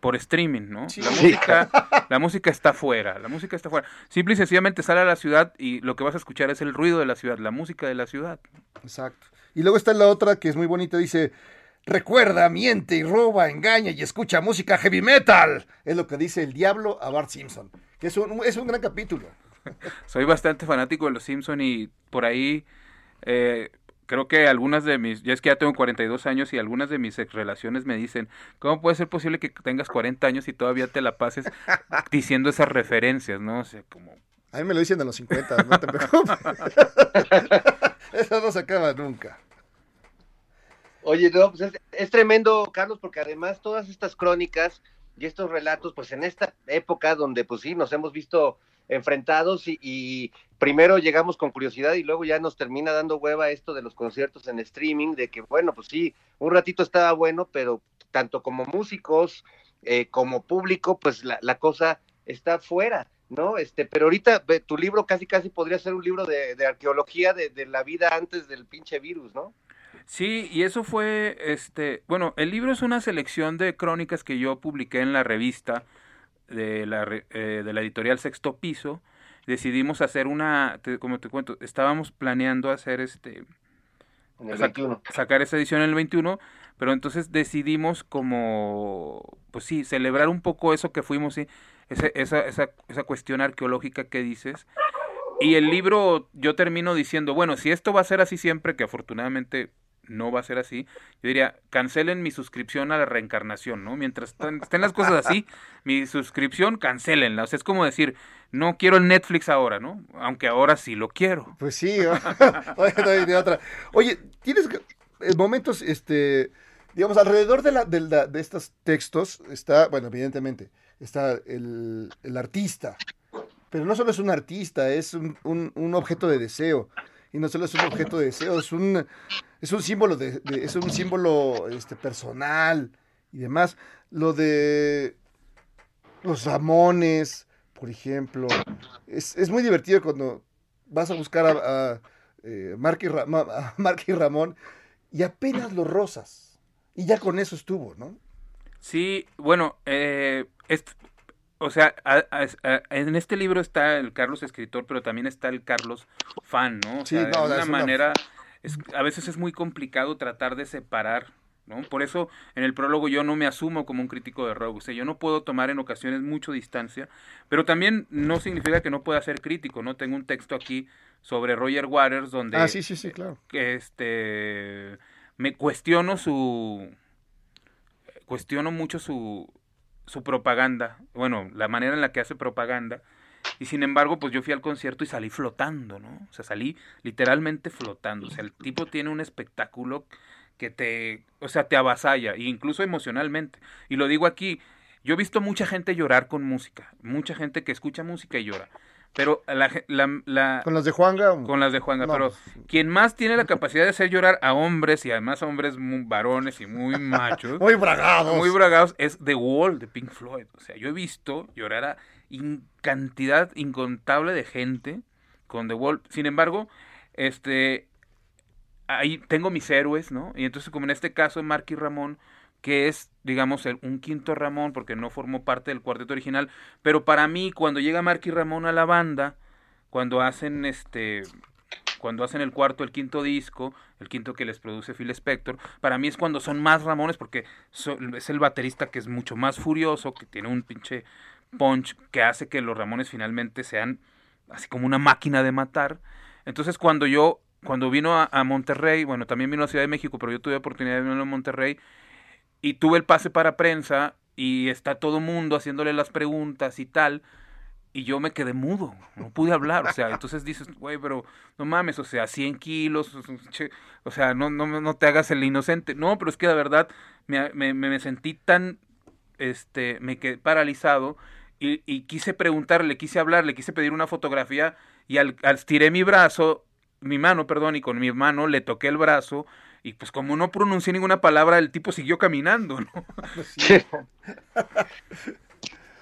S8: por streaming, ¿no?
S2: Sí.
S8: La música la música está fuera, la música está fuera. Simple y sencillamente sale a la ciudad y lo que vas a escuchar es el ruido de la ciudad, la música de la ciudad.
S2: Exacto. Y luego está la otra que es muy bonita, dice, recuerda, miente y roba, engaña y escucha música heavy metal. Es lo que dice el diablo a Bart Simpson. Que es un, es un gran capítulo.
S8: Soy bastante fanático de los Simpson y por ahí eh, creo que algunas de mis, ya es que ya tengo 42 años y algunas de mis ex relaciones me dicen, ¿cómo puede ser posible que tengas 40 años y todavía te la pases diciendo esas referencias, no? O sea, como
S2: A mí me lo dicen a los 50, no te preocupes. Eso no se acaba nunca.
S4: Oye, no, pues es, es tremendo, Carlos, porque además todas estas crónicas y estos relatos, pues en esta época donde, pues sí, nos hemos visto enfrentados y, y primero llegamos con curiosidad y luego ya nos termina dando hueva esto de los conciertos en streaming, de que, bueno, pues sí, un ratito estaba bueno, pero tanto como músicos eh, como público, pues la, cosa está fuera. ¿No? Este, pero ahorita tu libro casi casi podría ser un libro de, de arqueología de, de la vida antes del pinche virus, ¿no?
S8: Sí, y eso fue, este, bueno, el libro es una selección de crónicas que yo publiqué en la revista de la, eh, de la editorial Sexto Piso. Decidimos hacer una, te- como te cuento, estábamos planeando hacer este,
S4: En el
S8: sac-
S4: 21.
S8: sacar esa edición en el 21, pero entonces decidimos como, pues sí, celebrar un poco eso que fuimos, sí, ese- esa, esa, esa cuestión arqueológica que dices. Y el libro, yo termino diciendo, bueno, si esto va a ser así siempre, que afortunadamente no va a ser así, yo diría, cancelen mi suscripción a la reencarnación, ¿no? Mientras están, estén las cosas así, mi suscripción, cancelenla. O sea, es como decir, no quiero el Netflix ahora, ¿no? Aunque ahora sí lo quiero.
S2: Pues sí, otra. Oye, tienes que- eh, momentos, este, digamos, alrededor de, la, de, la- de estos textos está, bueno, evidentemente, está el, el artista, pero no solo es un artista, es un, un- un objeto de deseo. Y no solo es un objeto de deseo, es un, es un símbolo de, es un símbolo este, personal y demás. Lo de los Ramones, por ejemplo. Es, es muy divertido cuando vas a buscar a, a, eh, y a y Ramón y apenas los rosas. Y ya con eso estuvo, ¿no?
S8: Sí, bueno, eh, o sea, a- a- a- en este libro está el Carlos escritor, pero también está el Carlos fan, ¿no? O
S2: Sí,
S8: sea,
S2: no,
S8: de
S2: es
S8: una
S2: una-
S8: manera, es- a veces es muy complicado tratar de separar, ¿no? Por eso en el prólogo yo no me asumo como un crítico de rock, o sea, yo no puedo tomar en ocasiones mucho distancia, pero también no significa que no pueda ser crítico, ¿no? Tengo un texto aquí sobre Roger Waters donde
S2: Ah, sí, sí, sí, claro.
S8: que este me cuestiono su cuestiono mucho su su propaganda, bueno, la manera en la que hace propaganda y sin embargo, pues yo fui al concierto y salí flotando, ¿no? O sea, salí literalmente flotando, o sea, el tipo tiene un espectáculo que te, o sea, te avasalla, e incluso emocionalmente. Y lo digo aquí, yo he visto mucha gente llorar con música, mucha gente que escucha música y llora. Pero la, la, la-
S2: Con las de Juanga.
S8: con las de Juanga,
S2: No,
S8: pero
S2: pues,
S8: quien más tiene la capacidad de hacer llorar a hombres y además a hombres muy varones y muy machos,
S2: Muy bragados.
S8: muy bragados, es The Wall de Pink Floyd. O sea, yo he visto llorar a in- cantidad incontable de gente con The Wall. Sin embargo, este ahí tengo mis héroes, ¿no? Y entonces, como en este caso, Marky Ramón, que es, digamos, el- un quinto Ramón, porque no formó parte del cuarteto original, pero para mí, cuando llega Marky Ramón a la banda, cuando hacen este cuando hacen el cuarto, el quinto disco, el quinto que les produce Phil Spector, para mí es cuando son más Ramones porque es el baterista que es mucho más furioso, que tiene un pinche punch que hace que los Ramones finalmente sean así como una máquina de matar. Entonces cuando yo, cuando vino a, a Monterrey, bueno, también vino a Ciudad de México, pero yo tuve oportunidad de verlo en Monterrey y tuve el pase para prensa y está todo mundo haciéndole las preguntas y tal. Y yo me quedé mudo, no pude hablar, o sea, entonces dices, güey, pero no mames, o sea, 100 kilos, o sea, no, no, no te hagas el inocente. No, pero es que la verdad me, me, me sentí tan, este, me quedé paralizado y, y quise preguntarle, quise hablarle, quise pedir una fotografía y al, al tiré mi brazo, mi mano, perdón, y con mi mano le toqué el brazo y pues como no pronuncié ninguna palabra, el tipo siguió caminando, ¿no?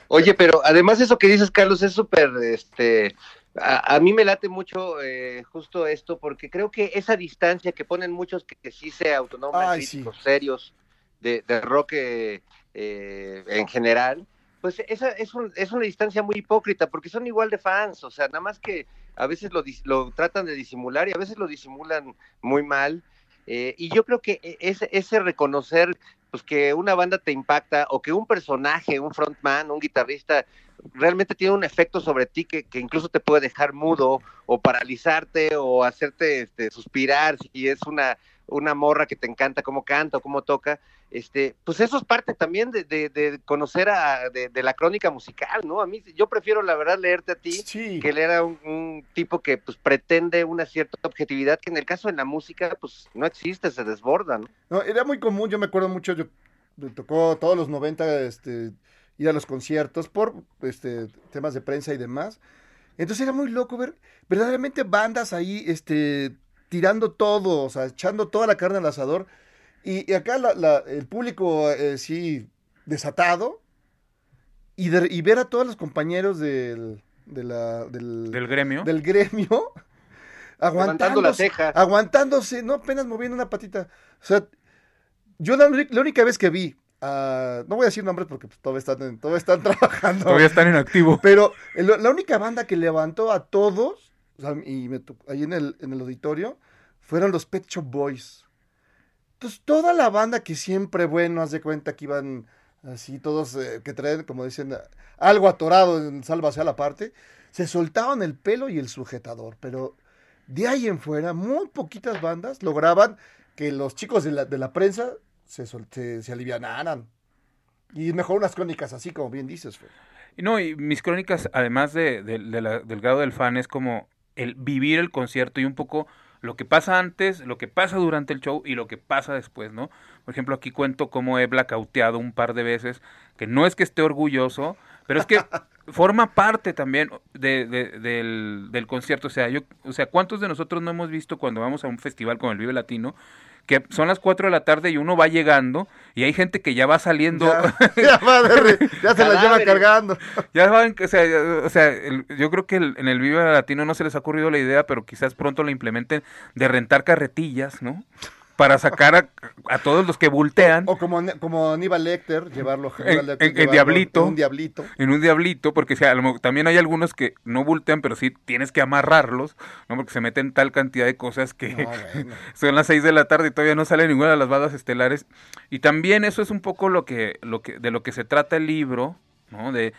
S4: Oye, pero además eso que dices, Carlos, es súper, este, a, a mí me late mucho eh, justo esto, porque creo que esa distancia que ponen muchos que, que sí se autonoman
S2: Ay,
S4: críticos serios de, de rock eh, eh, en general, pues esa es, un- es una distancia muy hipócrita, porque son igual de fans, o sea, nada más que a veces lo, dis- lo tratan de disimular y a veces lo disimulan muy mal. Eh, y yo creo que e- ese, ese reconocer pues que una banda te impacta o que un personaje, un frontman, un guitarrista realmente tiene un efecto sobre ti que, que incluso te puede dejar mudo o paralizarte o hacerte este, suspirar si es una, una morra que te encanta cómo canta o cómo toca, este, pues eso es parte también de, de- de conocer a, de, de la crónica musical, ¿no? A mí, yo prefiero la verdad leerte a ti que leer a un, un tipo que pues pretende una cierta objetividad que en el caso de la música pues no existe, se desborda, ¿no?
S2: No, era muy común, yo me acuerdo mucho, yo me tocó todos los 90 este, ir a los conciertos por este, temas de prensa y demás. Entonces era muy loco ver verdaderamente bandas ahí este, tirando todo, o sea, echando toda la carne al asador. Y, y acá la- la- el público eh, sí desatado. Y, de- y ver a todos los compañeros del, de la- del,
S8: Del gremio.
S2: del gremio
S4: Levantando la
S2: aguantándose,
S4: ceja.
S2: aguantándose, no apenas moviendo una patita. O sea, yo la, única vez que vi, a- no voy a decir nombres porque pues, todavía, están, todavía están trabajando.
S8: Todavía están en activo.
S2: Pero el- la única banda que levantó a todos, y me ahí en el, en el auditorio, fueron los Pet Shop Boys. Entonces, toda la banda que siempre, bueno, haz de cuenta que iban así, todos eh, que traen, como dicen, algo atorado en sálvase a la parte, se soltaban el pelo y el sujetador. Pero de ahí en fuera, muy poquitas bandas lograban que los chicos de la, de la prensa se, se, alivianaran. Y mejor unas crónicas así, como bien dices, Fer.
S8: No, y mis crónicas, además de, del grado del fan, es como el vivir el concierto y un poco lo que pasa antes, lo que pasa durante el show y lo que pasa después, ¿no? Por ejemplo, aquí cuento cómo he blackoutado un par de veces, que no es que esté orgulloso, pero es que forma parte también de, de- del, del concierto. O sea, yo, o sea, ¿cuántos de nosotros no hemos visto cuando vamos a un festival como el Vive Latino? Que son las 4 de la tarde y uno va llegando y hay gente que ya va saliendo.
S2: Ya, se la lleva cargando.
S8: Ya que, o sea, o sea, el- yo creo que el- en el Viva Latino no se les ha ocurrido la idea, pero quizás pronto la implementen de rentar carretillas, ¿no? Para sacar a, a todos los que voltean
S2: O como, como Aníbal Lecter, llevarlo
S8: en,
S2: Lecter,
S8: en-
S2: llevarlo
S8: diablito.
S2: en un diablito.
S8: En un diablito, porque o sea, también hay algunos que no voltean, pero sí tienes que amarrarlos, ¿no? Porque se meten tal cantidad de cosas que
S2: No, bueno.
S8: son las 6 de la tarde y todavía no sale ninguna de las bandas estelares. Y también eso es un poco lo que, lo que, de lo que se trata el libro, ¿no? De,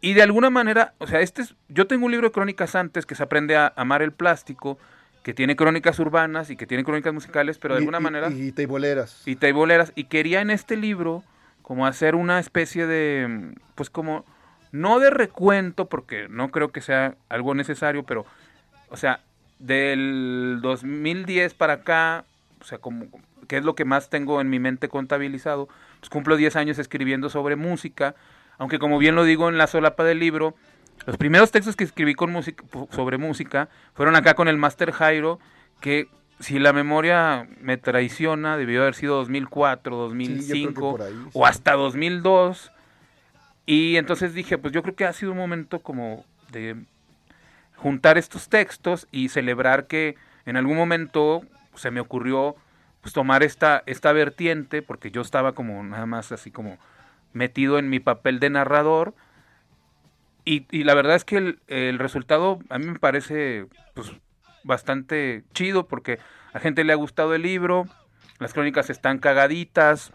S8: y de alguna manera, o sea, este es, yo tengo un libro de crónicas antes que se aprende a amar el plástico, que tiene crónicas urbanas y que tiene crónicas musicales, pero de
S2: Y-
S8: alguna
S2: y-
S8: manera
S2: Y teiboleras.
S8: y teiboleras y quería en este libro como hacer una especie de pues como no de recuento porque no creo que sea algo necesario pero o sea del 2010 para acá o sea como que es lo que más tengo en mi mente contabilizado pues cumplo 10 años escribiendo sobre música aunque como bien lo digo en la solapa del libro Los primeros textos que escribí con música, sobre música fueron acá con el Master Jairo, que si la memoria me traiciona, debió haber sido 2004, 2005
S2: por ahí, sí.
S8: o hasta 2002. Y entonces dije, pues yo creo que ha sido un momento como de juntar estos textos y celebrar que en algún momento se me ocurrió pues, tomar esta, esta vertiente, porque yo estaba como nada más así como metido en mi papel de narrador. Y, y la verdad es que el, resultado a mí me parece pues, bastante chido porque a gente le ha gustado el libro, las crónicas están cagaditas,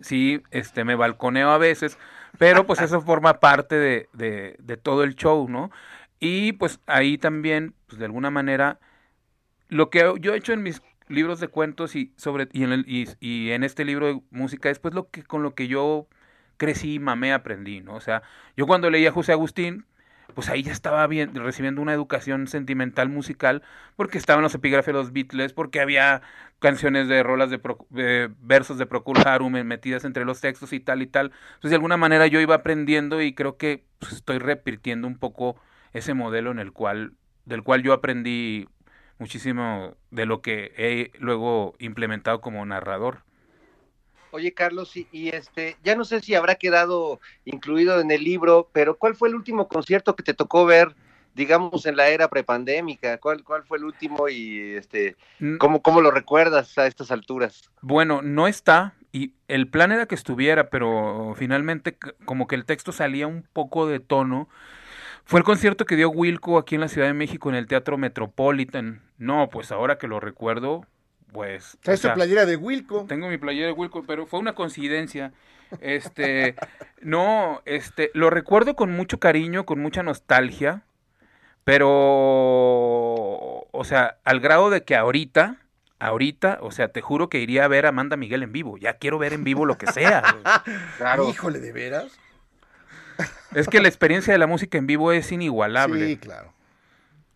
S8: sí, este, me balconeo a veces, pero pues eso forma parte de, de- de todo el show, ¿no? Y pues ahí también, pues de alguna manera, lo que yo he hecho en mis libros de cuentos y sobre y en, el- y- y en este libro de música es pues lo que con lo que yo crecí, mamé, aprendí, ¿no? O sea, yo cuando leía a José Agustín, pues ahí ya estaba bien, recibiendo una educación sentimental musical, porque estaban los epígrafes de los Beatles, porque había canciones de rolas de, versos de Procul Harum metidas entre los textos y tal y tal. Entonces, de alguna manera yo iba aprendiendo y creo que pues, estoy repitiendo un poco ese modelo en el cual, del cual yo aprendí muchísimo de lo que he luego implementado como narrador.
S4: Oye, Carlos, y, y, este, ya no sé si habrá quedado incluido en el libro, pero ¿cuál fue el último concierto que te tocó ver, digamos, en la era prepandémica? ¿Cuál, cuál fue el último y este,
S8: Mm.
S4: cómo, cómo lo recuerdas a estas alturas?
S8: Bueno, no está y el plan era que estuviera, pero finalmente como que el texto salía un poco de tono. Fue el concierto que dio Wilco aquí en la Ciudad de México en el Teatro Metropolitan. No, pues ahora que lo recuerdo, pues...
S2: Traes tu playera de Wilco.
S8: tengo mi playera de Wilco, pero fue una coincidencia. Este, no, este, lo recuerdo con mucho cariño, con mucha nostalgia, pero, o sea, al grado de que ahorita, ahorita, o sea, te juro que iría a ver a Amanda Miguel en vivo. Ya quiero ver en vivo lo que sea.
S4: Claro.
S2: Híjole, ¿de veras?
S8: Es que la experiencia de la música en vivo es inigualable.
S2: Sí, claro.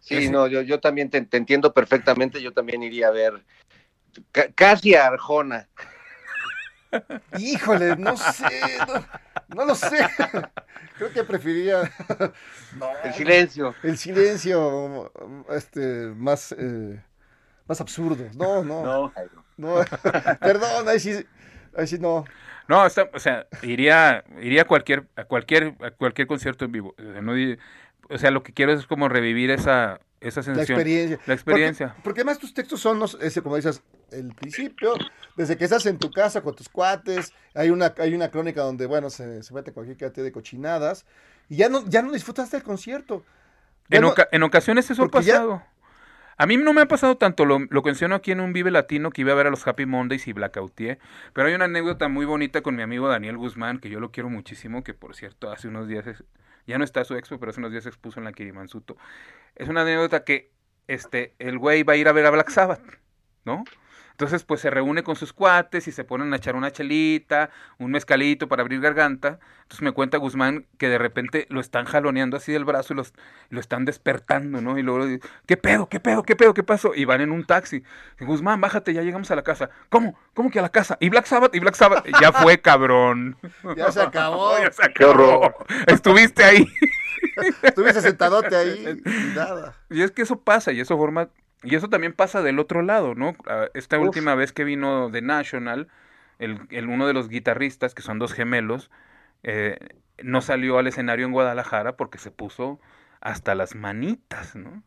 S4: Sí, no, yo, yo también te, te entiendo perfectamente, yo también iría a ver casi a Arjona.
S2: Híjole, no sé, no, no lo sé. Creo que preferiría no,
S4: El silencio.
S2: el silencio este, más, eh, más absurdo. No, no, no. Perdón, ahí sí, ahí sí no.
S8: No, está- o sea, iría, iría a cualquier, a cualquier, a cualquier concierto en vivo. O sea, no di- o sea, lo que quiero es como revivir esa, esa
S2: La
S8: sensación.
S2: experiencia.
S8: La experiencia.
S2: Porque, porque además tus textos son, ese, como dices, el principio, desde que estás en tu casa con tus cuates, hay una, hay una crónica donde, bueno, se, se mete cualquier cantidad de cochinadas, y ya no, ya no disfrutaste el concierto.
S8: En,
S2: no-
S8: oca- en ocasiones eso ha
S2: ya-
S8: pasado. A mí no me ha pasado tanto, lo, lo menciono aquí en un Vive Latino que iba a ver a los Happy Mondays y Blackoutier, pero hay una anécdota muy bonita con mi amigo Daniel Guzmán, que yo lo quiero muchísimo, que por cierto hace unos días, es- ya no está su expo, pero hace unos días expuso en la Kirimansuto. Es una anécdota que este, el güey va a ir a ver a Black Sabbath, ¿no? Entonces, pues se reúne con sus cuates y se ponen a echar una chelita, un mezcalito para abrir garganta. Entonces me cuenta Guzmán que de repente lo están jaloneando así del brazo y los, lo están despertando, ¿no? Y luego, ¿qué pedo, qué pedo, qué pedo, qué pasó? Y van en un taxi. Y, Guzmán, bájate, ya llegamos a la casa. ¿Cómo? ¿Cómo que a la casa? Y Black Sabbath, y Black Sabbath. Ya fue, cabrón.
S2: Ya se acabó.
S8: ya se acabó. Estuviste ahí.
S2: Estuviste sentadote ahí y nada.
S8: Y es que eso pasa y eso forma y eso también pasa del otro lado, ¿no? Esta
S4: Uf.
S8: última vez que vino The National, el, el- uno de los guitarristas, que son dos gemelos, eh, no salió al escenario en Guadalajara porque se puso hasta las manitas, ¿no?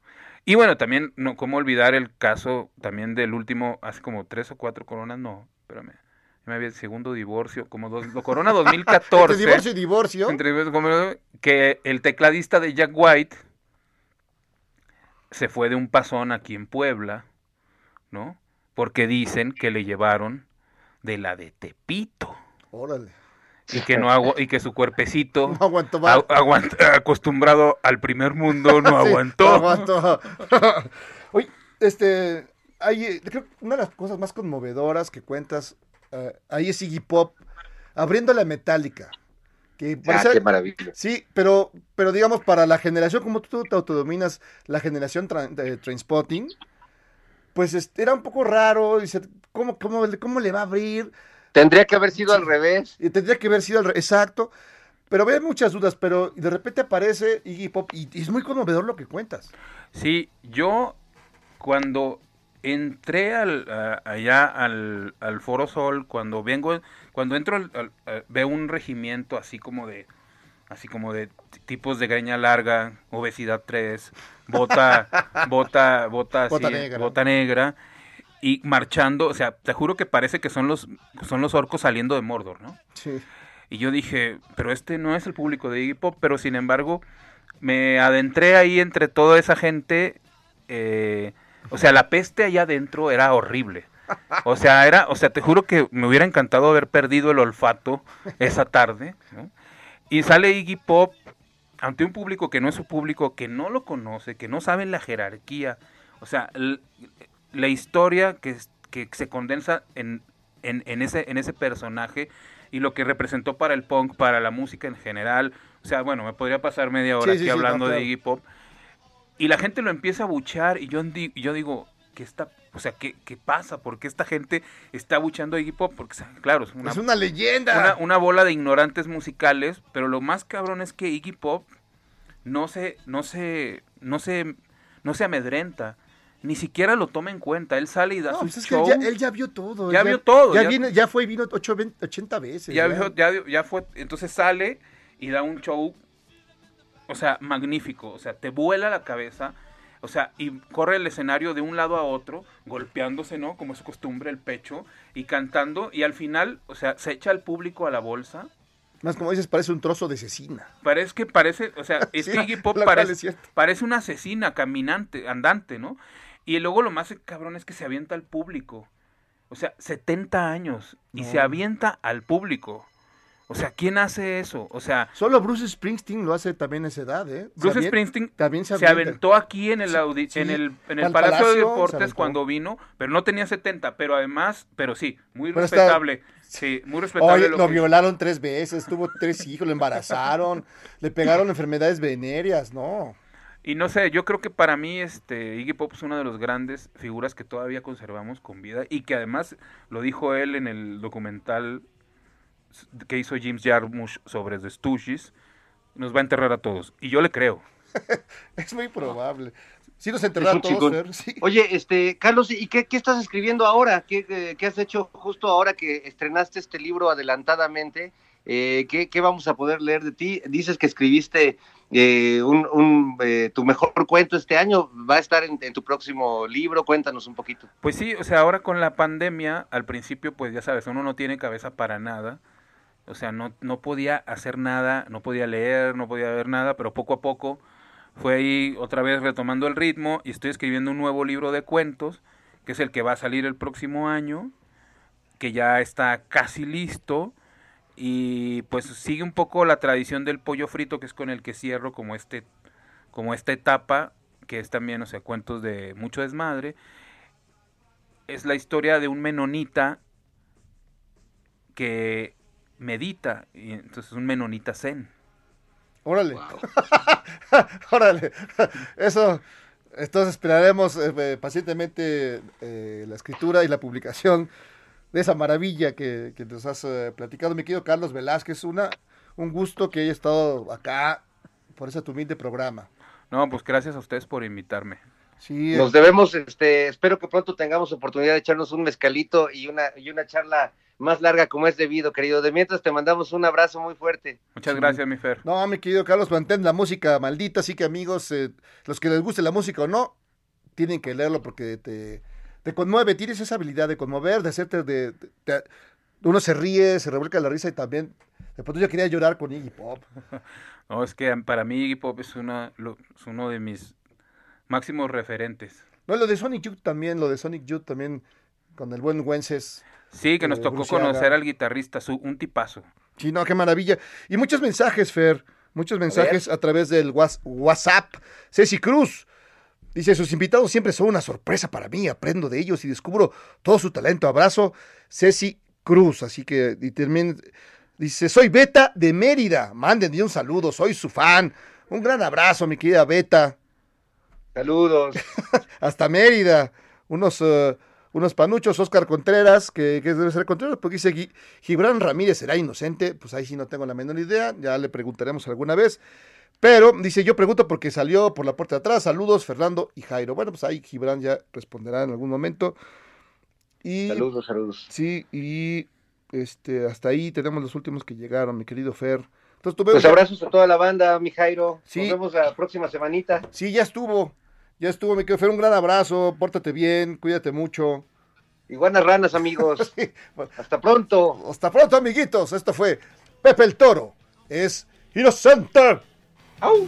S8: Y bueno, también, no, ¿cómo olvidar el caso también del último, hace como tres o cuatro coronas? No, espérame. Me había segundo divorcio, como dos, lo Corona 2014.
S2: Entre divorcio y divorcio.
S8: Entre- como- que el tecladista de Jack White se fue de un pasón aquí en Puebla, ¿no? Porque dicen que le llevaron de la de Tepito
S2: Órale.
S8: y que no agu- y que su cuerpecito
S2: No aguanto más.
S8: aguant- acostumbrado al primer mundo no
S2: Sí,
S8: aguantó.
S2: no aguantó. Oye, este, hay, creo que una de las cosas más conmovedoras que cuentas, eh, ahí es Iggy Pop abriendo la metálica. Que
S4: Ah, qué maravilla.
S2: Sí, pero, pero digamos, para la generación, como tú te autodominas, la generación tra- de Trainspotting, pues este, era un poco raro. Dice, ¿cómo, cómo, le- ¿cómo le va a abrir?
S4: Tendría que haber sido al revés.
S2: Y tendría que haber sido al re- exacto. Pero había muchas dudas, pero de repente aparece Iggy Pop y, y es muy conmovedor lo que cuentas.
S8: Sí, yo cuando entré al, allá al, al Foro Sol, cuando vengo, cuando entro, al- al- veo un regimiento así como de, así como de tipos de greña larga, obesidad 3, bota, bota, bota, así,
S2: Bota negra.
S8: bota negra, y marchando, o sea, te juro que parece que son los, son los orcos saliendo de Mordor, ¿no?
S2: Sí.
S8: Y yo dije, pero este no es el público de Iggy Pop, pero sin embargo me adentré ahí entre toda esa gente. eh, o sea, la peste allá adentro era horrible. O sea, era, o sea, te juro que me hubiera encantado haber perdido el olfato esa tarde. ¿no? Y sale Iggy Pop ante un público que no es su público, que no lo conoce, que no sabe la jerarquía. O sea, la historia que, que se condensa en, en, en ese, en ese personaje y lo que representó para el punk, para la música en general. O sea, bueno, me podría pasar media hora
S2: Sí, sí,
S8: aquí
S2: sí, no,
S8: hablando de. Iggy Pop. Y la gente lo empieza a buchar y yo, di- yo digo, ¿qué está, o sea, ¿qué, qué pasa? ¿Por qué esta gente está buchando a Iggy Pop? Porque, claro, es una,
S2: es una leyenda.
S8: una, una bola de ignorantes musicales, pero lo más cabrón es que Iggy Pop no se, no se, no se, no se amedrenta, ni siquiera lo toma en cuenta. Él sale y da
S2: No,
S8: su
S2: pues es que
S8: show.
S2: él ya, él ya vio todo.
S8: Ya
S2: él
S8: vio todo,
S2: Ya,
S8: ya-
S2: vino- ya fue y vino ocho, ven- 80 veces.
S8: ya, vio- ya, ya fue, entonces sale y da un show, o sea, magnífico, o sea, te vuela la cabeza, o sea, y corre el escenario de un lado a otro, golpeándose, ¿no? Como es su costumbre, el pecho, y cantando, y al final, o sea, se echa al público a la bolsa.
S2: Más como dices, parece un trozo de cecina.
S8: Parece que parece, o sea,
S2: Sí,
S8: Iggy Pop parece, parece una asesina caminante, andante, ¿no? Y luego lo más cabrón es que se avienta al público. O sea, 70 años y se avienta al público. O sea, ¿quién hace eso? O sea,
S2: Solo Bruce Springsteen lo hace también a esa edad, ¿eh?
S8: Bruce Springsteen
S2: también se,
S8: se, aventó aquí en el,
S2: Sí,
S8: en el, en el
S2: Al
S8: Palacio,
S2: Palacio
S8: de Deportes cuando vino, pero no tenía 70, pero además, pero sí, muy
S2: Pero está-
S8: respetable. Sí, muy respetable.
S2: Oye,
S8: lo
S2: violaron tres veces, tuvo tres hijos, lo embarazaron, le pegaron enfermedades venéreas, no.
S8: Y no sé, yo creo que para mí este Iggy Pop es una de las grandes figuras que todavía conservamos con vida y que además lo dijo él en el documental que hizo James Jarmusch sobre The Stooges, nos va a enterrar a todos. Y yo le creo.
S2: Es muy probable. Sí nos
S4: Es
S2: enterraron
S4: un
S2: todos. Fer, sí.
S4: Oye, este, Carlos, ¿y qué, qué estás escribiendo ahora? ¿Qué, qué has hecho justo ahora que estrenaste este libro adelantadamente? Eh, ¿qué, qué vamos a poder leer de ti? Dices que escribiste eh, un, un, eh, tu mejor cuento este año. ¿Va a estar en, en tu próximo libro? Cuéntanos un poquito.
S8: Pues sí, o sea, ahora con la pandemia, al principio, pues ya sabes, uno no tiene cabeza para nada. O sea, no, no podía hacer nada, no podía leer, no podía ver nada, pero poco a poco fue ahí otra vez retomando el ritmo y estoy escribiendo un nuevo libro de cuentos, que es el que va a salir el próximo año, que ya está casi listo y pues sigue un poco la tradición del pollo frito, que es con el que cierro como este como esta etapa, que es también, o sea, cuentos de mucho desmadre. Es la historia de un menonita que medita, y entonces un menonita zen.
S2: Órale. Órale. Eso. Entonces esperaremos eh, eh, pacientemente eh, la escritura y la publicación de esa maravilla que, que nos has eh, platicado, mi querido Carlos Velázquez. Una, un gusto que haya estado acá por ese tu humilde programa.
S8: No, pues gracias a ustedes por invitarme.
S2: Sí,
S4: Nos debemos, este, espero que pronto tengamos oportunidad de echarnos un mezcalito y una, y una charla más larga como es debido, querido. De mientras te mandamos un abrazo muy fuerte.
S8: Muchas gracias, mi Fer.
S2: No, mi querido Carlos, mantén la música maldita, así que amigos, eh, los que les guste la música o no, tienen que leerlo porque te, te conmueve, tienes esa habilidad de conmover, de hacerte de, de- de- uno se ríe, se revuelca la risa y también, de pronto yo quería llorar con Iggy Pop.
S8: No, es que para mí Iggy Pop es, una, lo- es uno de mis máximos referentes.
S2: No, lo de Sonic Youth también, lo de Sonic Youth también, con el buen Wences.
S8: Sí, que nos
S2: Eh,
S8: tocó
S2: Bruciaga.
S8: conocer al guitarrista, su, un tipazo.
S2: Sí, no, qué maravilla. Y muchos mensajes, Fer, muchos mensajes a, través del Whats- WhatsApp. Ceci Cruz dice, sus invitados siempre son una sorpresa para mí, aprendo de ellos y descubro todo su talento. Abrazo, Ceci Cruz. Así que, y también dice, soy Beta de Mérida, mándenme un saludo, soy su fan. Un gran abrazo, mi querida Beta.
S4: Saludos.
S2: Hasta Mérida. Unos, eh, unos panuchos, Oscar Contreras, que, que debe ser Contreras, porque dice Gibran Ramírez será inocente, pues ahí sí no tengo la menor idea, ya le preguntaremos alguna vez. Pero dice, yo pregunto porque salió por la puerta de atrás. Saludos, Fernando y Jairo. Bueno, pues ahí Gibran ya responderá en algún momento. Y
S7: Saludos, saludos.
S2: sí, y este, hasta ahí tenemos los últimos que llegaron, mi querido Fer. Entonces, tú ves-
S7: Pues abrazos a toda la banda, mi Jairo.
S2: Sí.
S7: Nos vemos la próxima semanita.
S2: Sí, ya estuvo. Ya estuvo, mi querido Fer. Un gran abrazo. Pórtate bien, cuídate mucho.
S7: Iguanas ranas, amigos. Hasta pronto.
S2: Hasta pronto, amiguitos. Esto fue Pepe el Toro. Es inocente.
S7: ¡Au!